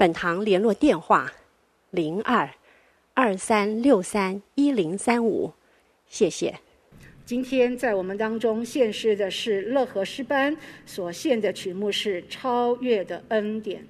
本堂联络电话：零二二三六三一零三五，谢谢。今天在我们当中献诗的是乐和诗班所献的曲目是《超越的恩典》。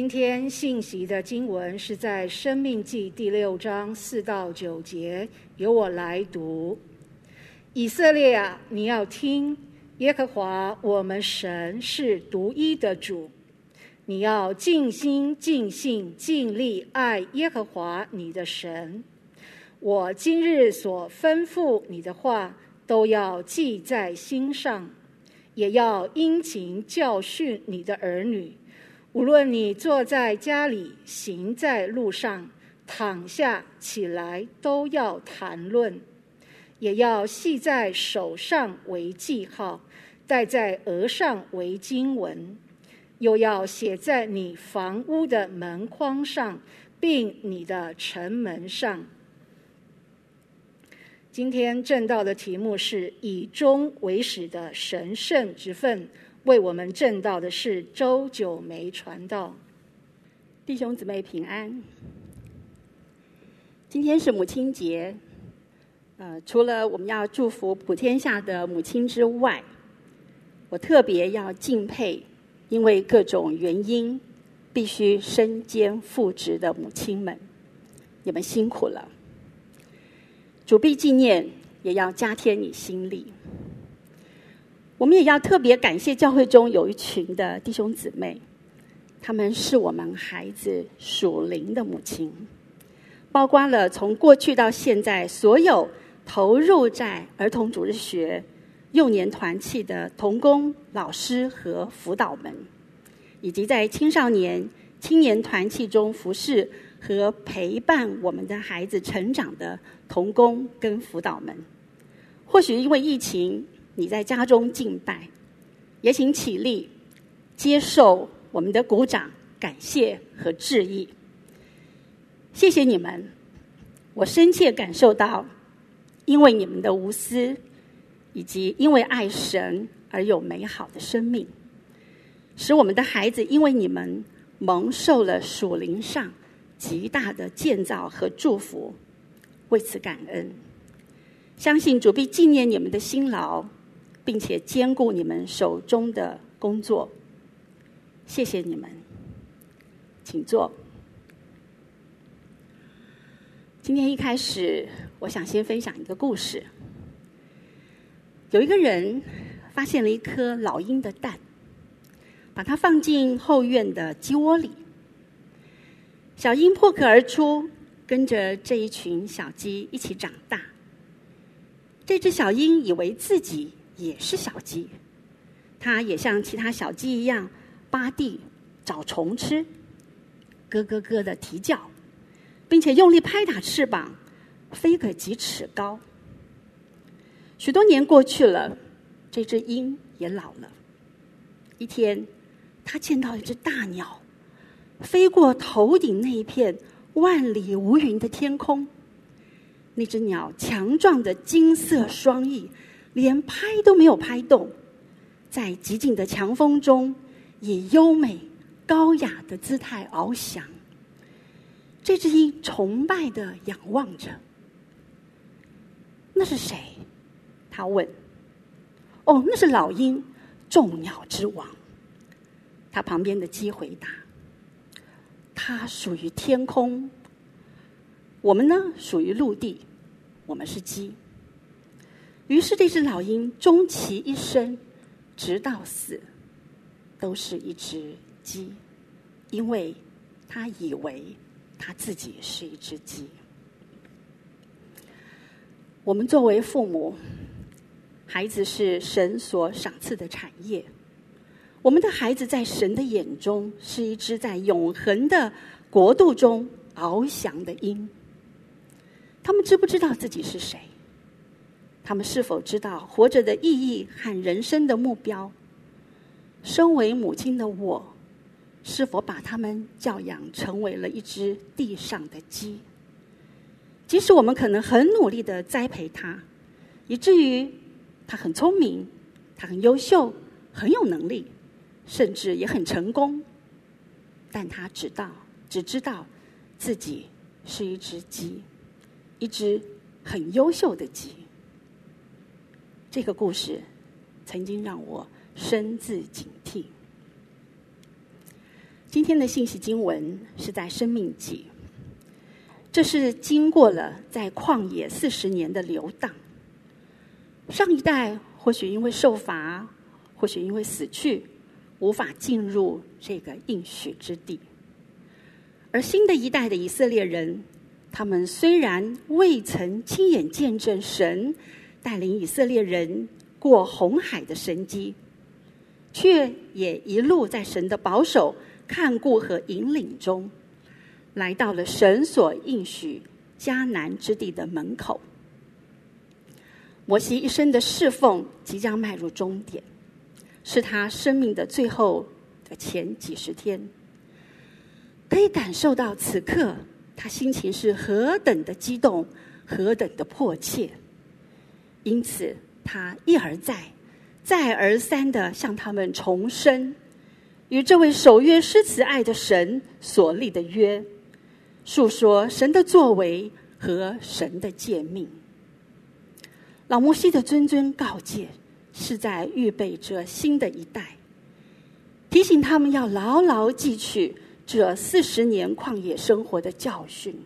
今天信息的经文是在《生命记》第六章四到九节，由我来读。以色列啊，你要听，耶和华我们神是独一的主，你要尽心、尽性、尽力爱耶和华你的神。我今日所吩咐你的话，都要记在心上，也要殷勤教训你的儿女。无论你坐在家里，行在路上，躺下起来，都要谈论；也要系在手上为记号，戴在额上为经文，又要写在你房屋的门框上，并你的城门上。今天正道的题目是以终为始的神圣之分。为我们证道的是周九梅传道，弟兄姊妹平安。今天是母亲节，呃，除了我们要祝福普天下的母亲之外，我特别要敬佩，因为各种原因必须身兼父职的母亲们，你们辛苦了。主必纪念，也要加添你心力。我们也要特别感谢教会中有一群的弟兄姊妹，他们是我们孩子属灵的母亲，包括了从过去到现在所有投入在儿童主日学、幼年团契的童工、老师和辅导们，以及在青少年、青年团契中服侍和陪伴我们的孩子成长的童工跟辅导们。或许因为疫情。你在家中敬拜，也请起立，接受我们的鼓掌、感谢和致意。谢谢你们，我深切感受到，因为你们的无私，以及因为爱神而有美好的生命，使我们的孩子因为你们蒙受了属灵上极大的建造和祝福，为此感恩。相信主必纪念你们的辛劳。并且兼顾你们手中的工作，谢谢你们，请坐。今天一开始，我想先分享一个故事。有一个人发现了一颗老鹰的蛋，把它放进后院的鸡窝里。小鹰破壳而出，跟着这一群小鸡一起长大。这只小鹰以为自己也是小鸡，它也像其他小鸡一样扒地找虫吃，咯咯咯的啼叫，并且用力拍打翅膀，飞个几尺高。许多年过去了，这只鹰也老了。一天，它见到一只大鸟飞过头顶那一片万里无云的天空，那只鸟强壮的金色双翼。连拍都没有拍动，在寂静的强风中，以优美高雅的姿态翱翔。这只鹰崇拜地仰望着。那是谁？他问。哦，那是老鹰，众鸟之王。他旁边的鸡回答：“它属于天空，我们呢属于陆地，我们是鸡。”于是，这只老鹰终其一生，直到死，都是一只鸡，因为它以为它自己是一只鸡。我们作为父母，孩子是神所赏赐的产业。我们的孩子在神的眼中是一只在永恒的国度中翱翔的鹰。他们知不知道自己是谁？他们是否知道活着的意义和人生的目标？身为母亲的我，是否把他们教养成为了一只地上的鸡？即使我们可能很努力的栽培他，以至于他很聪明，他很优秀，很有能力，甚至也很成功，但他知道，只知道自己是一只鸡，一只很优秀的鸡。这个故事曾经让我深自警惕。今天的信息经文是在《生命记》，这是经过了在旷野四十年的流荡。上一代或许因为受罚，或许因为死去，无法进入这个应许之地。而新的一代的以色列人，他们虽然未曾亲眼见证神带领以色列人过红海的神迹，却也一路在神的保守、看顾和引领中，来到了神所应许迦南之地的门口。摩西一生的侍奉即将迈入终点，是他生命的最后的前几十天。可以感受到此刻他心情是何等的激动，何等的迫切。因此，他一而再、再而三的向他们重申与这位守约施慈爱的神所立的约，述说神的作为和神的诫命。老摩西的谆谆告诫，是在预备着新的一代，提醒他们要牢牢记取这四十年旷野生活的教训，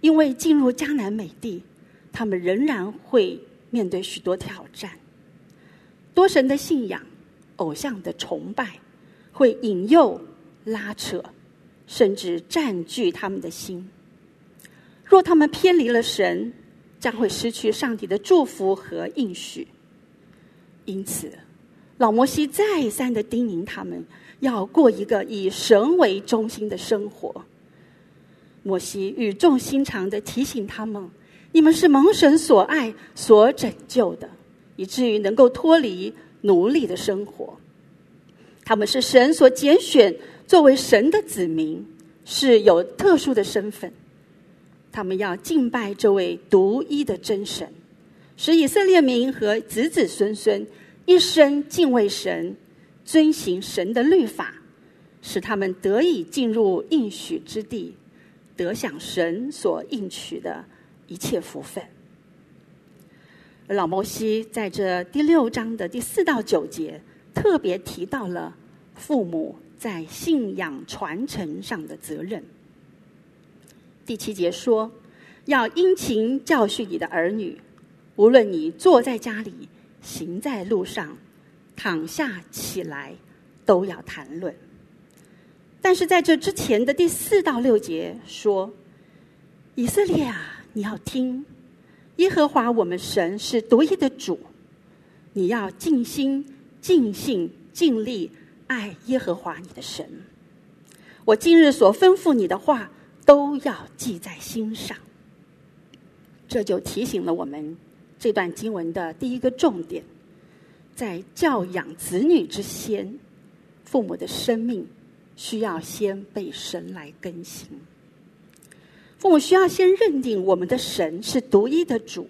因为进入迦南美地，他们仍然会面对许多挑战。多神的信仰、偶像的崇拜，会引诱、拉扯，甚至占据他们的心。若他们偏离了神，将会失去上帝的祝福和应许，因此，老摩西再三的叮咛他们要过一个以神为中心的生活。摩西语重心长的提醒他们：“你们是蒙神所爱、所拯救的，以至于能够脱离奴隶的生活。他们是神所拣选作为神的子民，是有特殊的身份。”他们要敬拜这位独一的真神，使以色列民和子子孙孙一生敬畏神，遵行神的律法，使他们得以进入应许之地，得享神所应许的一切福分。老摩西在这第六章的第四到九节，特别提到了父母在信仰传承上的责任。第七节说：“要殷勤教训你的儿女，无论你坐在家里、行在路上、躺下起来，都要谈论。”但是在这之前的第四到六节说：“以色列啊，你要听，耶和华我们神是独一的主，你要尽心、尽性、尽力爱耶和华你的神。我今日所吩咐你的话。”都要记在心上，这就提醒了我们这段经文的第一个重点：在教养子女之先，父母的生命需要先被神来更新。父母需要先认定我们的神是独一的主，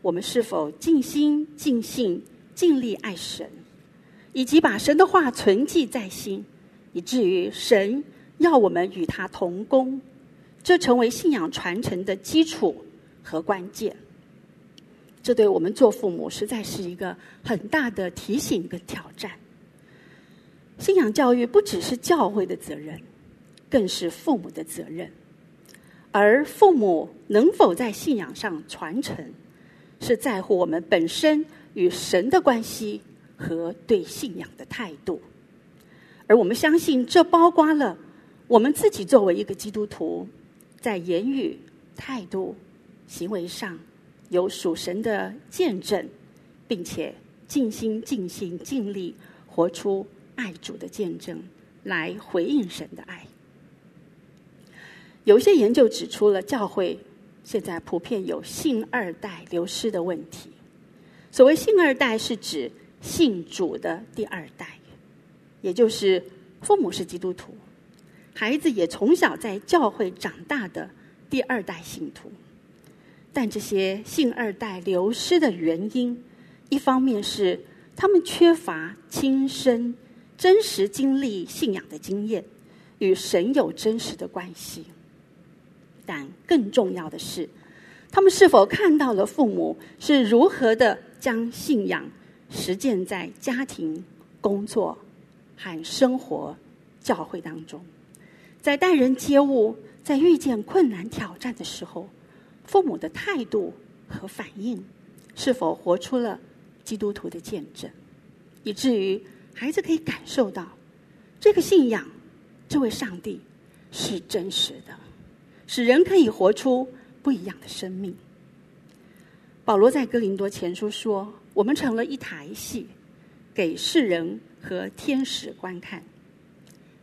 我们是否尽心、尽性、尽力爱神，以及把神的话存记在心，以至于神。要我们与他同工，这成为信仰传承的基础和关键。这对我们做父母实在是一个很大的提醒跟挑战。信仰教育不只是教会的责任，更是父母的责任。而父母能否在信仰上传承，是在乎我们本身与神的关系和对信仰的态度。而我们相信，这包括了。我们自己作为一个基督徒，在言语、态度、行为上有属神的见证，并且尽心、尽心、尽力活出爱主的见证，来回应神的爱。有一些研究指出了教会现在普遍有信二代流失的问题。所谓信二代，是指信主的第二代，也就是父母是基督徒。孩子也从小在教会长大的第二代信徒，但这些信二代流失的原因，一方面是他们缺乏亲身真实经历信仰的经验，与神有真实的关系；但更重要的是，他们是否看到了父母是如何的将信仰实践在家庭、工作和生活教会当中，在待人接物，在遇见困难挑战的时候，父母的态度和反应，是否活出了基督徒的见证，以至于孩子可以感受到这个信仰，这位上帝是真实的，使人可以活出不一样的生命。保罗在哥林多前书说：“我们成了一台戏，给世人和天使观看。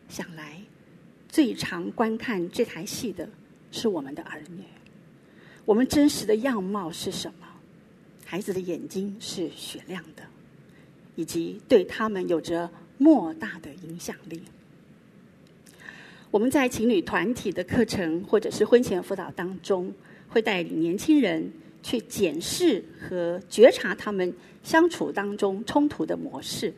想来，最常观看这台戏的是我们的儿女。我们真实的样貌是什么？孩子的眼睛是雪亮的，以及对他们有着莫大的影响力。我们在情侣团体的课程或者是婚前辅导当中，会带领年轻人。”去检视和觉察他们相处当中冲突的模式。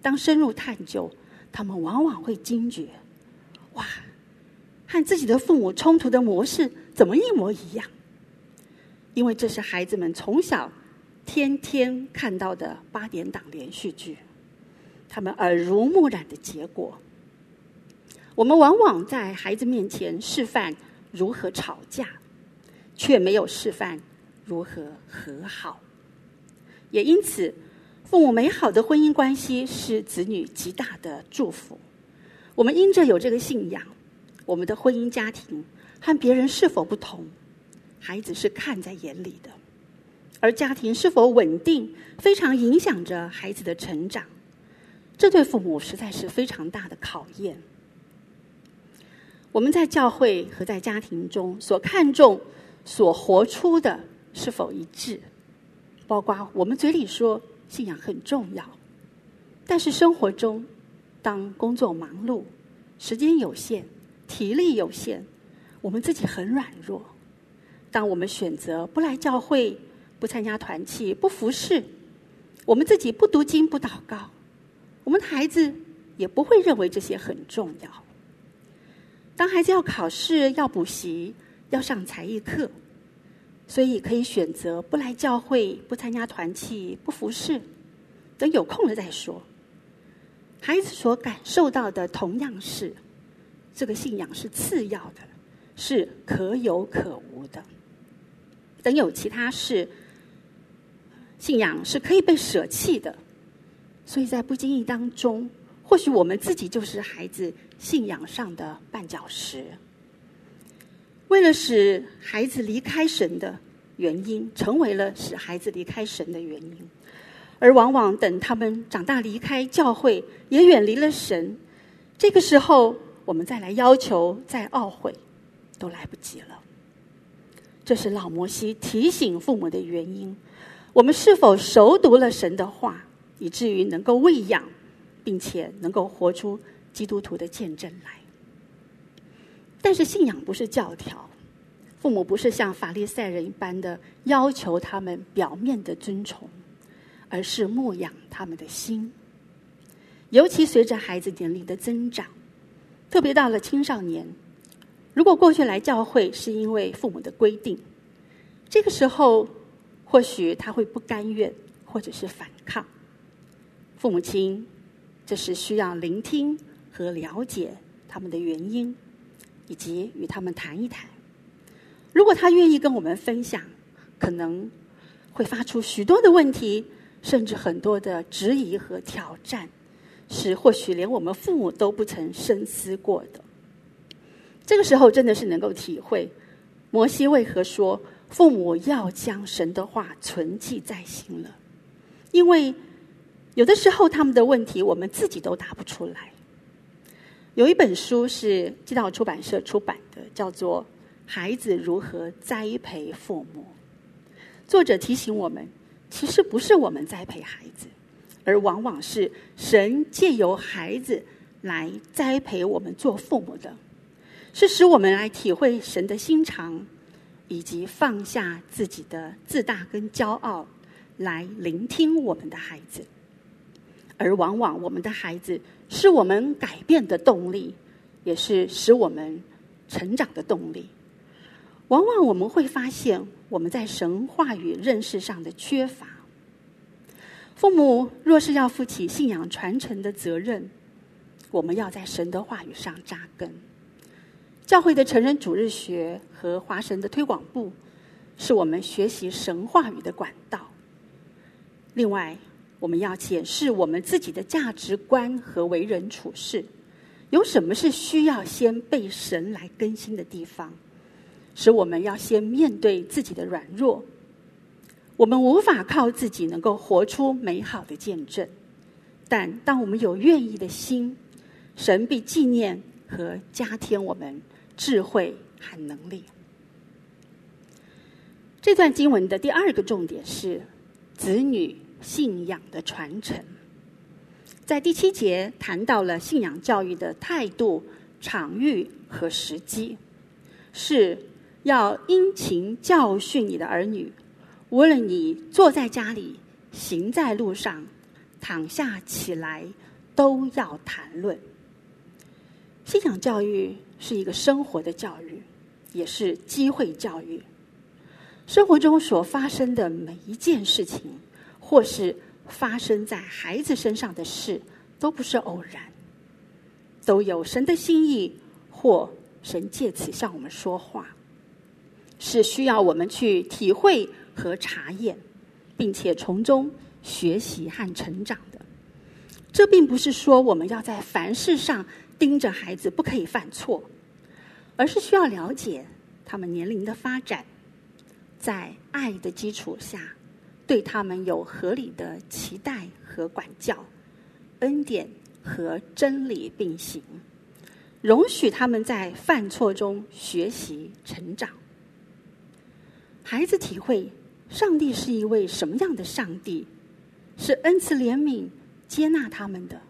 当深入探究，他们往往会惊觉：哇，和自己的父母冲突的模式怎么一模一样？因为这是孩子们从小天天看到的八点档连续剧，他们耳濡目染的结果。我们往往在孩子面前示范如何吵架，却没有示范。如何和好？也因此，父母美好的婚姻关系是子女极大的祝福。我们因着有这个信仰，我们的婚姻家庭和别人是否不同，孩子是看在眼里的。而家庭是否稳定，非常影响着孩子的成长。这对父母实在是非常大的考验。我们在教会和在家庭中所看重、所活出的。是否一致？包括我们嘴里说信仰很重要，但是生活中，当工作忙碌、时间有限、体力有限，我们自己很软弱。当我们选择不来教会、不参加团契、不服侍，我们自己不读经、不祷告，我们的孩子也不会认为这些很重要。当孩子要考试、要补习、要上才艺课。所以可以选择不来教会、不参加团契、不服侍，等有空了再说。孩子所感受到的同样是，这个信仰是次要的，是可有可无的。等有其他事，信仰是可以被舍弃的。所以在不经意当中，或许我们自己就是孩子信仰上的绊脚石。为了使孩子离开神的原因，成为了使孩子离开神的原因，而往往等他们长大离开教会，也远离了神，这个时候我们再来要求、再懊悔，都来不及了。这是老摩西提醒父母的原因。我们是否熟读了神的话，以至于能够喂养，并且能够活出基督徒的见证来？但是信仰不是教条，父母不是像法利赛人一般的要求他们表面的尊崇，而是牧养他们的心。尤其随着孩子年龄的增长，特别到了青少年，如果过去来教会是因为父母的规定，这个时候或许他会不甘愿或者是反抗。父母亲这是需要聆听和了解他们的原因。以及与他们谈一谈，如果他愿意跟我们分享，可能会发出许多的问题，甚至很多的质疑和挑战，是或许连我们父母都不曾深思过的。这个时候，真的是能够体会摩西为何说父母要将神的话存记在心了，因为有的时候他们的问题，我们自己都答不出来。有一本书是基道出版社出版的，叫做《孩子如何栽培父母》。作者提醒我们，其实不是我们栽培孩子，而往往是神借由孩子来栽培我们做父母的，是使我们来体会神的心肠，以及放下自己的自大跟骄傲，来聆听我们的孩子。而往往我们的孩子是我们改变的动力，也是使我们成长的动力。往往我们会发现我们在神话语认识上的缺乏。父母若是要负起信仰传承的责任，我们要在神的话语上扎根。教会的成人主日学和华神的推广部，是我们学习神话语的管道。另外，我们要检视我们自己的价值观和为人处事，有什么是需要先被神来更新的地方，使我们要先面对自己的软弱。我们无法靠自己能够活出美好的见证，但当我们有愿意的心，神必纪念和加添我们智慧和能力。这段经文的第二个重点是子女信仰的传承。在第七节谈到了信仰教育的态度、场域和时机，是要殷勤教训你的儿女。无论你坐在家里、行在路上、躺下起来，都要谈论。信仰教育是一个生活的教育，也是机会教育。生活中所发生的每一件事情，或是发生在孩子身上的事，都不是偶然，都有神的心意，或神借此向我们说话，是需要我们去体会。和查验，并且从中学习和成长的。这并不是说我们要在凡事上盯着孩子不可以犯错，而是需要了解他们年龄的发展，在爱的基础下，对他们有合理的期待和管教，恩典和真理并行，容许他们在犯错中学习成长。孩子体会。上帝是一位什么样的上帝？是恩慈怜悯、接纳他们的，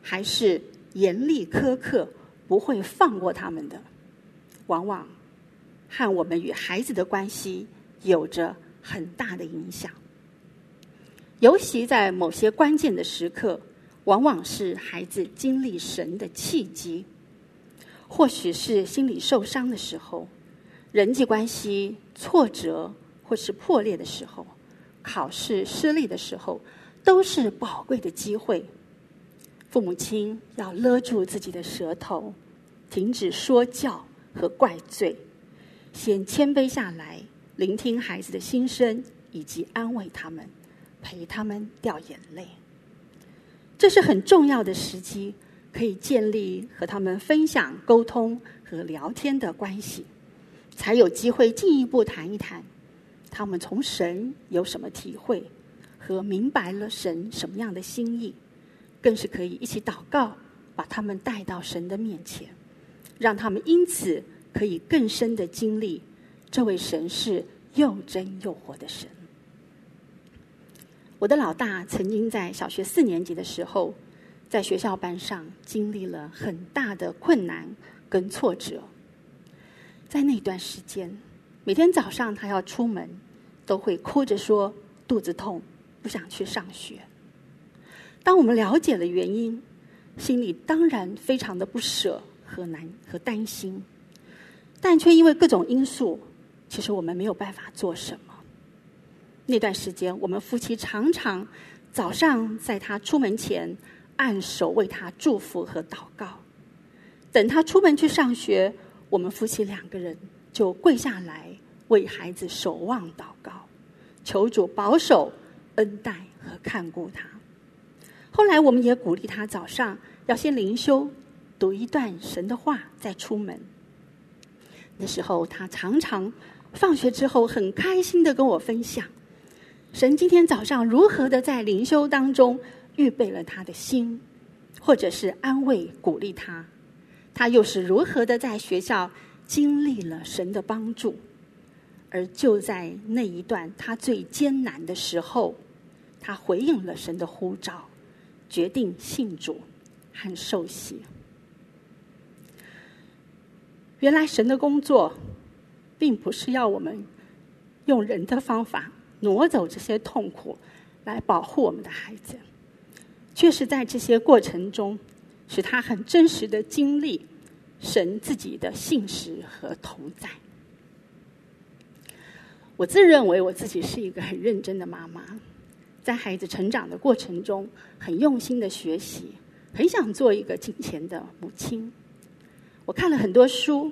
还是严厉苛刻、不会放过他们的？往往和我们与孩子的关系有着很大的影响。尤其在某些关键的时刻，往往是孩子经历神的契机，或许是心理受伤的时候，人际关系挫折。或是破裂的时候，考试失利的时候，都是宝贵的机会。父母亲要勒住自己的舌头，停止说教和怪罪，先谦卑下来，聆听孩子的心声，以及安慰他们，陪他们掉眼泪。这是很重要的时机，可以建立和他们分享、沟通和聊天的关系，才有机会进一步谈一谈。他们从神有什么体会，和明白了神什么样的心意，更是可以一起祷告，把他们带到神的面前，让他们因此可以更深的经历这位神是又真又活的神。我的老大曾经在小学四年级的时候，在学校班上经历了很大的困难跟挫折，在那段时间，每天早上他要出门。都会哭着说肚子痛，不想去上学。当我们了解了原因，心里当然非常的不舍和难和担心，但却因为各种因素，其实我们没有办法做什么。那段时间，我们夫妻常常早上在他出门前按手为他祝福和祷告，等他出门去上学，我们夫妻两个人就跪下来。为孩子守望祷告，求主保守、恩待和看顾他。后来，我们也鼓励他早上要先灵修，读一段神的话再出门。那时候，他常常放学之后很开心的跟我分享，神今天早上如何的在灵修当中预备了他的心，或者是安慰鼓励他，他又是如何的在学校经历了神的帮助。而就在那一段他最艰难的时候，他回应了神的呼召，决定信主和受洗。原来神的工作，并不是要我们用人的方法挪走这些痛苦，来保护我们的孩子，却是在这些过程中，使他很真实的经历神自己的信实和同在。我自认为我自己是一个很认真的妈妈，在孩子成长的过程中，很用心的学习，很想做一个敬虔的母亲。我看了很多书，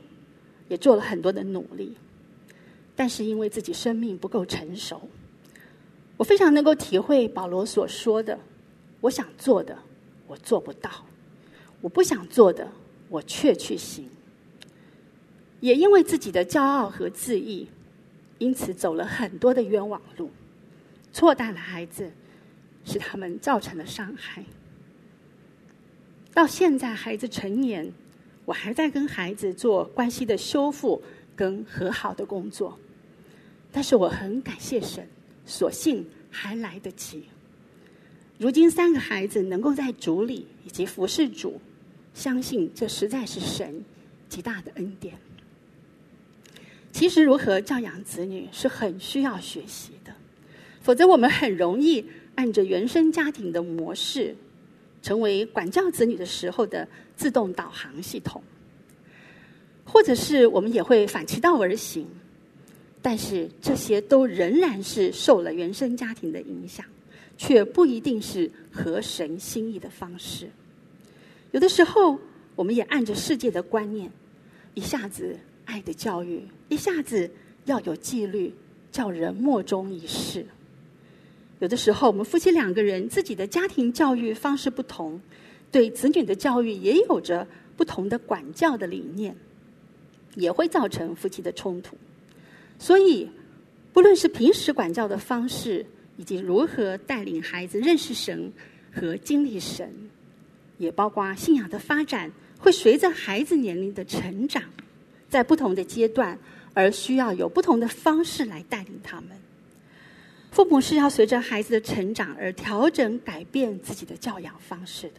也做了很多的努力，但是因为自己生命不够成熟，我非常能够体会保罗所说的：我想做的，我做不到；我不想做的，我却去行。也因为自己的骄傲和自义，因此走了很多的冤枉路，错待了孩子，使他们造成了伤害。到现在，孩子成年。我还在跟孩子做关系的修复跟和好的工作，但是我很感谢神，所幸还来得及。如今三个孩子能够在主里以及服侍主，相信这实在是神极大的恩典。其实如何教养子女是很需要学习的，否则我们很容易按着原生家庭的模式。成为管教子女的时候的自动导航系统，或者是我们也会反其道而行，但是这些都仍然是受了原生家庭的影响，却不一定是合神心意的方式。有的时候，我们也按着世界的观念，一下子爱的教育，一下子要有纪律，叫人莫衷一是。有的时候，我们夫妻两个人自己的家庭教育方式不同，对子女的教育也有着不同的管教的理念，也会造成夫妻的冲突。所以，不论是平时管教的方式，以及如何带领孩子认识神和经历神，也包括信仰的发展，会随着孩子年龄的成长，在不同的阶段，而需要有不同的方式来带领他们。父母是要随着孩子的成长而调整、改变自己的教养方式的。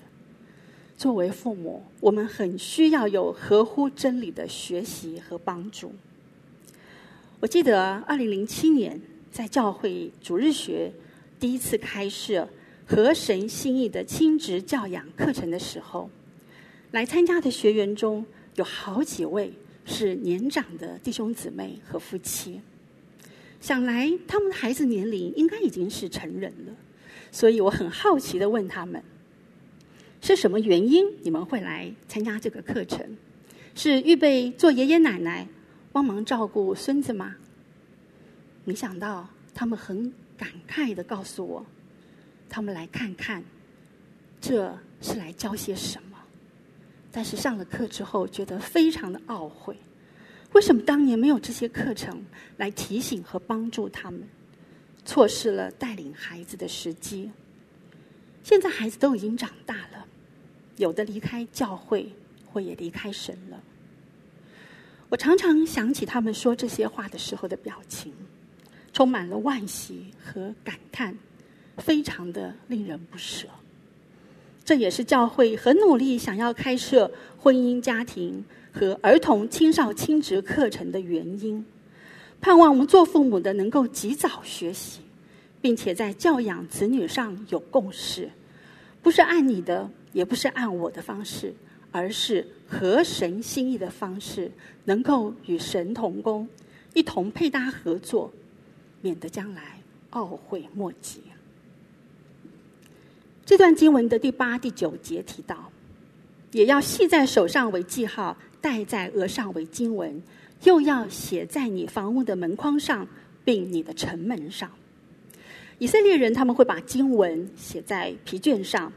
作为父母，我们很需要有合乎真理的学习和帮助。我记得二零零七年在教会主日学第一次开设和神心意的亲职教养课程的时候，来参加的学员中有好几位是年长的弟兄姊妹和夫妻。想来他们的孩子年龄应该已经是成人了，所以我很好奇的问他们：是什么原因你们会来参加这个课程？是预备做爷爷奶奶，帮忙照顾孙子吗？没想到他们很感慨的告诉我，他们来看看这是来教些什么，但是上了课之后觉得非常的懊悔。为什么当年没有这些课程来提醒和帮助他们？错失了带领孩子的时机。现在孩子都已经长大了，有的离开教会，或也离开神了。我常常想起他们说这些话的时候的表情，充满了惋惜和感叹，非常的令人不舍。这也是教会很努力想要开设婚姻家庭。和儿童青少亲职课程的原因，盼望我们做父母的能够及早学习，并且在教养子女上有共识，不是按你的，也不是按我的方式，而是合神心意的方式，能够与神同工，一同配搭合作，免得将来懊悔莫及。这段经文的第八、第九节提到，也要系在手上为记号。戴在额上为经文，又要写在你房屋的门框上，并你的城门上。以色列人他们会把经文写在皮卷上，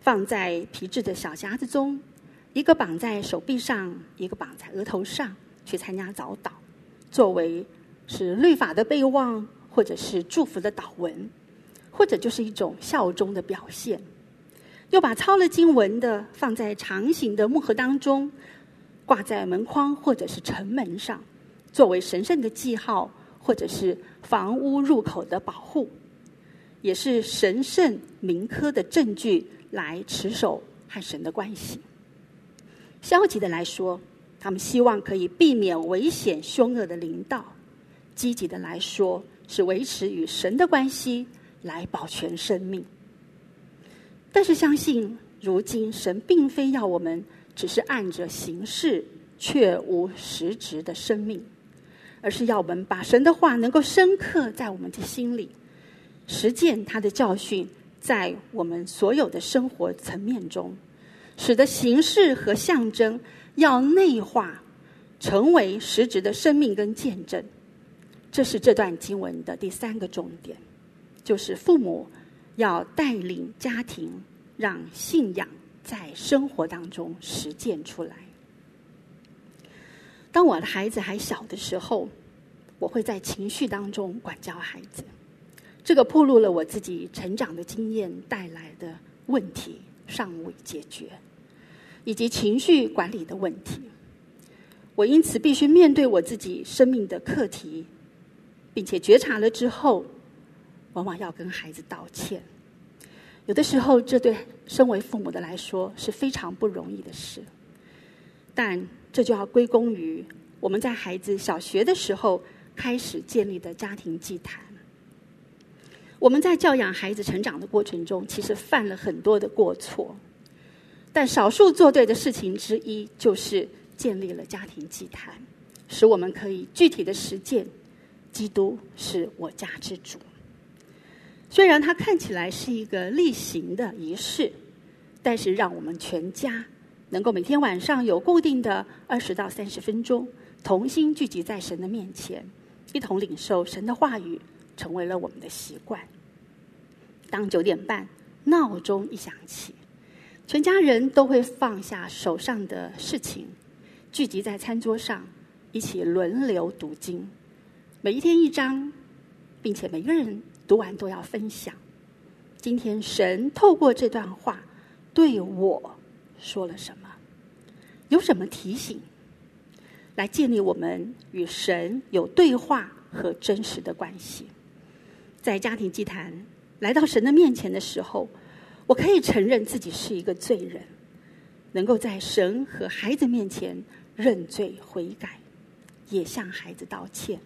放在皮质的小匣子中，一个绑在手臂上，一个绑在额头上，去参加早祷，作为是律法的备忘，或者是祝福的祷文，或者就是一种效忠的表现。又把抄了经文的放在长形的木盒当中。挂在门框或者是城门上，作为神圣的记号，或者是房屋入口的保护，也是神圣铭刻的证据，来持守和神的关系。消极的来说，他们希望可以避免危险凶恶的临到；积极的来说，是维持与神的关系，来保全生命。但是相信，如今神并非要我们。只是按着形式，却无实质的生命，而是要我们把神的话能够深刻在我们的心里，实践他的教训，在我们所有的生活层面中，使得形式和象征要内化，成为实质的生命跟见证。这是这段经文的第三个重点，就是父母要带领家庭，让信仰在生活当中实践出来。当我的孩子还小的时候，我会在情绪当中管教孩子，这个暴露了我自己成长的经验带来的问题尚未解决，以及情绪管理的问题。我因此必须面对我自己生命的课题。并且觉察了之后，往往要跟孩子道歉。有的时候，这对身为父母的来说是非常不容易的事。但这就要归功于我们在孩子小学的时候开始建立的家庭祭坛。我们在教养孩子成长的过程中，其实犯了很多的过错，但少数做对的事情之一，就是建立了家庭祭坛，使我们可以具体的实践。基督是我家之主。虽然它看起来是一个例行的仪式，但是让我们全家能够每天晚上有固定的二十到三十分钟，同心聚集在神的面前，一同领受神的话语，成为了我们的习惯。当九点半闹钟一响起，全家人都会放下手上的事情，聚集在餐桌上，一起轮流读经。每一天一章，并且每个人读完都要分享。今天神透过这段话对我说了什么？有什么提醒？来建立我们与神有对话和真实的关系。在家庭祭坛来到神的面前的时候，我可以承认自己是一个罪人，能够在神和孩子面前认罪悔改，也向孩子道歉。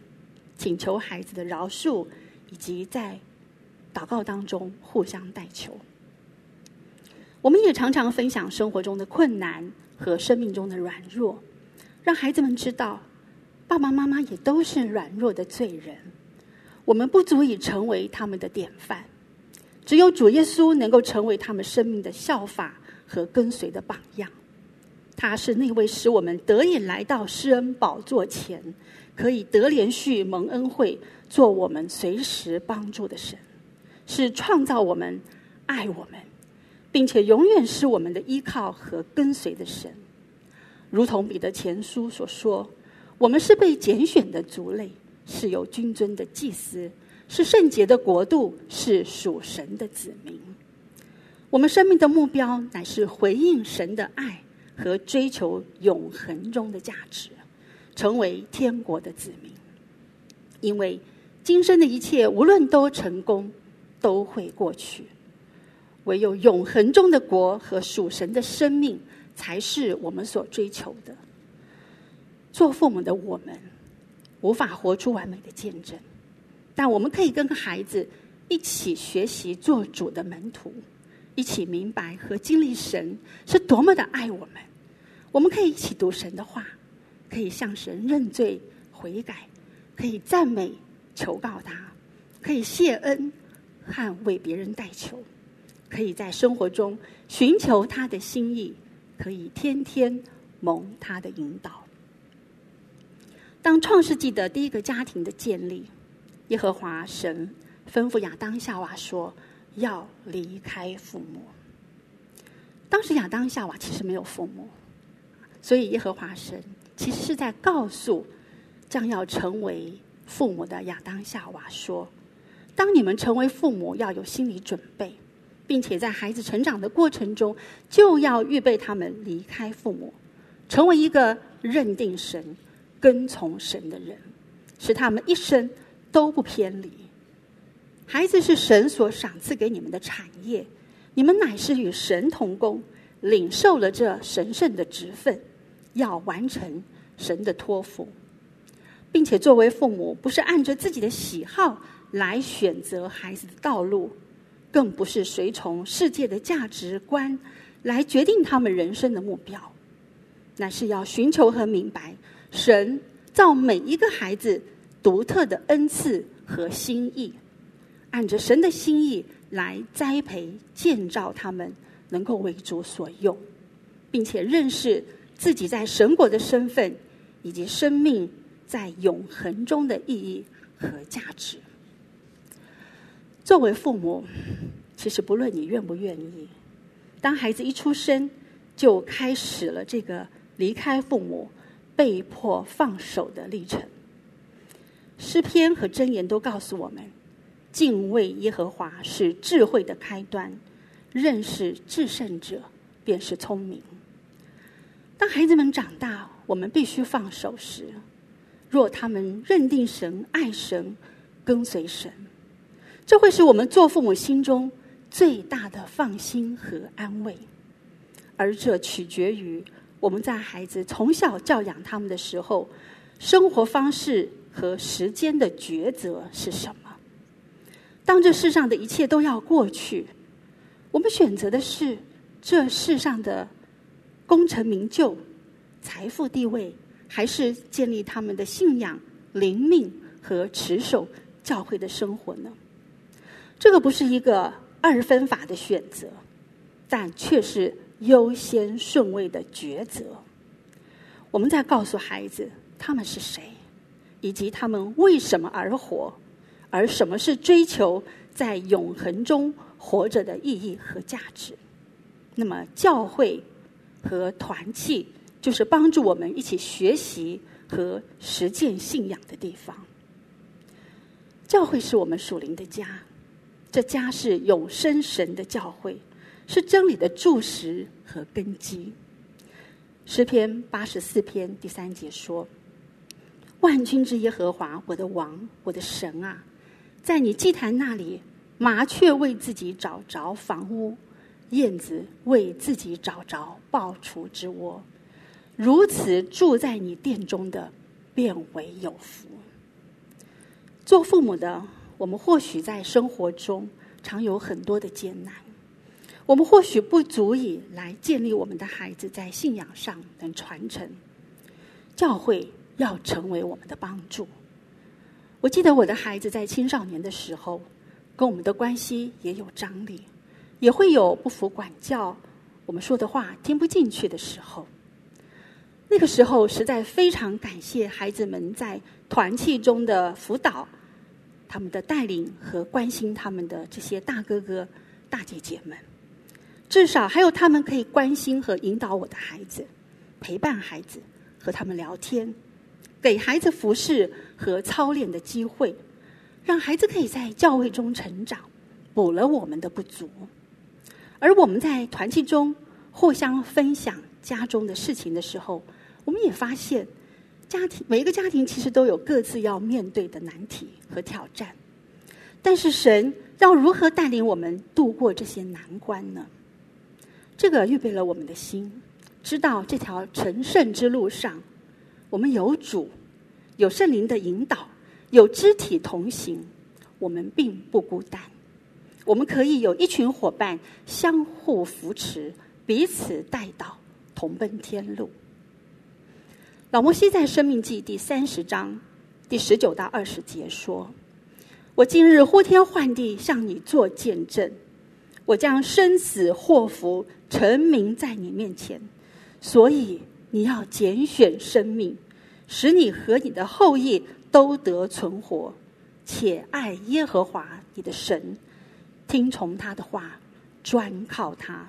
请求孩子的饶恕，以及在祷告当中互相代求。我们也常常分享生活中的困难和生命中的软弱，让孩子们知道，爸爸妈妈也都是软弱的罪人。我们不足以成为他们的典范，只有主耶稣能够成为他们生命的效法和跟随的榜样。他是那位使我们得以来到施恩宝座前，可以得连续蒙恩惠，做我们随时帮助的神，是创造我们、爱我们，并且永远是我们的依靠和跟随的神。如同彼得前书所说，我们是被拣选的族类，是有君尊的祭司，是圣洁的国度，是属神的子民。我们生命的目标乃是回应神的爱和追求永恒中的价值。成为天国的子民，因为今生的一切无论都成功，都会过去；唯有永恒中的国和属神的生命，才是我们所追求的。做父母的我们，无法活出完美的见证，但我们可以跟孩子一起学习做主的门徒，一起明白和经历神是多么的爱我们。我们可以一起读神的话。可以向神认罪悔改，可以赞美求告他，可以谢恩和为别人代求，可以在生活中寻求他的心意，可以天天蒙他的引导。当创世纪的第一个家庭的建立，耶和华神吩咐亚当夏娃说要离开父母。当时亚当夏娃其实没有父母，所以耶和华神。其实是在告诉将要成为父母的亚当夏娃说：“当你们成为父母，要有心理准备，并且在孩子成长的过程中，就要预备他们离开父母，成为一个认定神、跟从神的人，使他们一生都不偏离。孩子是神所赏赐给你们的产业，你们乃是与神同工，领受了这神圣的职分。”要完成神的托付，并且作为父母，不是按着自己的喜好来选择孩子的道路，更不是随从世界的价值观来决定他们人生的目标，乃是要寻求和明白神造每一个孩子独特的恩赐和心意，按着神的心意来栽培建造他们，能够为主所用。并且认识自己在神国的身份，以及生命在永恒中的意义和价值。作为父母，其实不论你愿不愿意，当孩子一出生，就开始了这个离开父母、被迫放手的历程。诗篇和箴言都告诉我们，敬畏耶和华是智慧的开端，认识至圣者便是聪明。当孩子们长大，我们必须放手时，若他们认定神、爱神、跟随神，这会是我们做父母心中最大的放心和安慰。而这取决于我们在孩子从小教养他们的时候，生活方式和时间的抉择是什么。当这世上的一切都要过去，我们选择的是这世上的功成名就、财富地位，还是建立他们的信仰、灵命和持守教会的生活呢？这个不是一个二分法的选择，但却是优先顺位的抉择。我们在告诉孩子他们是谁，以及他们为什么而活。而什么是追求在永恒中活着的意义和价值？那么，教会和团契就是帮助我们一起学习和实践信仰的地方。教会是我们属灵的家，这家是永生神的教会，是真理的柱石和根基。诗篇八十四篇第三节说：“万军之耶和华，我的王，我的神啊！”在你祭坛那里，麻雀为自己找着房屋，燕子为自己找着菢雏之窝。如此住在你殿中的，便为有福。做父母的，我们或许在生活中常有很多的艰难，我们或许不足以来建立我们的孩子在信仰上能传承。教会要成为我们的帮助。我记得我的孩子在青少年的时候，跟我们的关系也有张力，也会有不服管教，我们说的话听不进去的时候。那个时候，实在非常感谢孩子们在团契中的辅导，他们的带领和关心他们的这些大哥哥、大姐姐们，至少还有他们可以关心和引导我的孩子，陪伴孩子，和他们聊天。给孩子服侍和操练的机会，让孩子可以在教会中成长，补了我们的不足。而我们在团契中互相分享家中的事情的时候，我们也发现，家庭每一个家庭其实都有各自要面对的难题和挑战。但是神要如何带领我们度过这些难关呢？这个预备了我们的心，知道这条成圣之路上。我们有主，有圣灵的引导，有肢体同行，我们并不孤单。我们可以有一群伙伴相互扶持，彼此带导，同奔天路。老摩西在《生命记》第三十章第十九到二十节说：“我今日呼天唤地向你做见证，我将生死祸福陈明在你面前，所以你要拣选生命。”使你和你的后裔都得存活，且爱耶和华你的神，听从他的话，专靠他，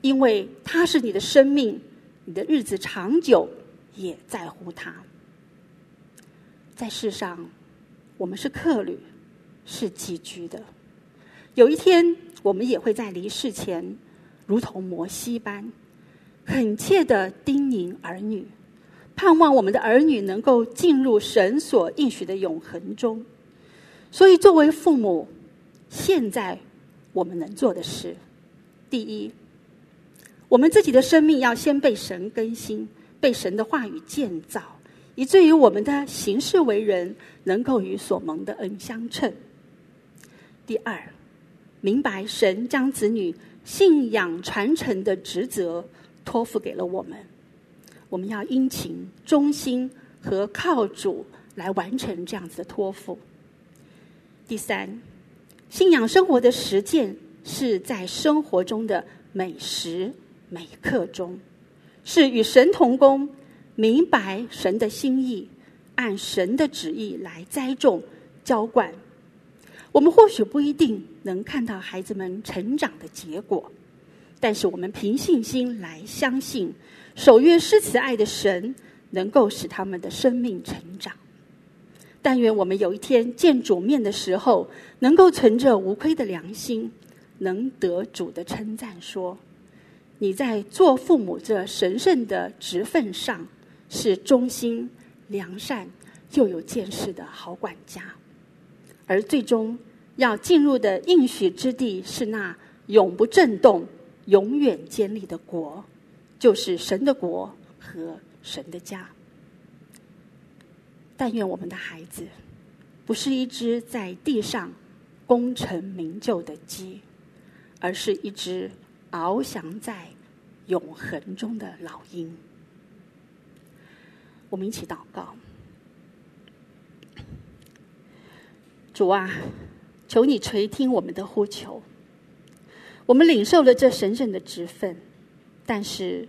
因为他是你的生命，你的日子长久也在乎他。在世上，我们是客旅，是寄居的。有一天，我们也会在离世前，如同摩西般，恳切的叮咛儿女。盼望我们的儿女能够进入神所应许的永恒中，所以作为父母，现在我们能做的是：第一，我们自己的生命要先被神更新，被神的话语建造，以至于我们的行事为人能够与所蒙的恩相称；第二，明白神将子女信仰传承的职责托付给了我们。我们要殷勤、忠心和靠主来完成这样子的托付。第三，信仰生活的实践是在生活中的每时每刻中，是与神同工，明白神的心意，按神的旨意来栽种、浇灌。我们或许不一定能看到孩子们成长的结果，但是我们凭信心来相信，守约施慈爱的神能够使他们的生命成长。但愿我们有一天见主面的时候，能够存着无亏的良心，能得主的称赞，说：“你在做父母这神圣的职分上，是忠心、良善又有见识的好管家。”而最终要进入的应许之地，是那永不震动、永远建立的国，就是神的国和神的家。但愿我们的孩子，不是一只在地上功成名就的鸡，而是一只翱翔在永恒中的老鹰。我们一起祷告。主啊，求你垂听我们的呼求。我们领受了这神圣的职分，但是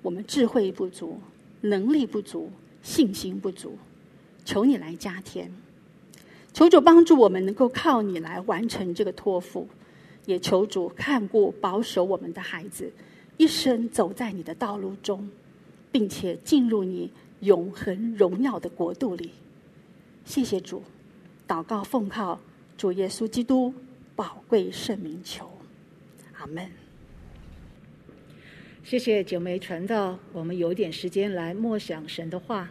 我们智慧不足，能力不足，信心不足。求你来加添，求主帮助我们能够靠你来完成这个托付，也求主看顾保守我们的孩子，一生走在你的道路中，并且进入你永恒荣耀的国度里。谢谢主。祷告奉靠主耶稣基督宝贵圣名求，阿门。谢谢九梅传道，我们有点时间来默想神的话。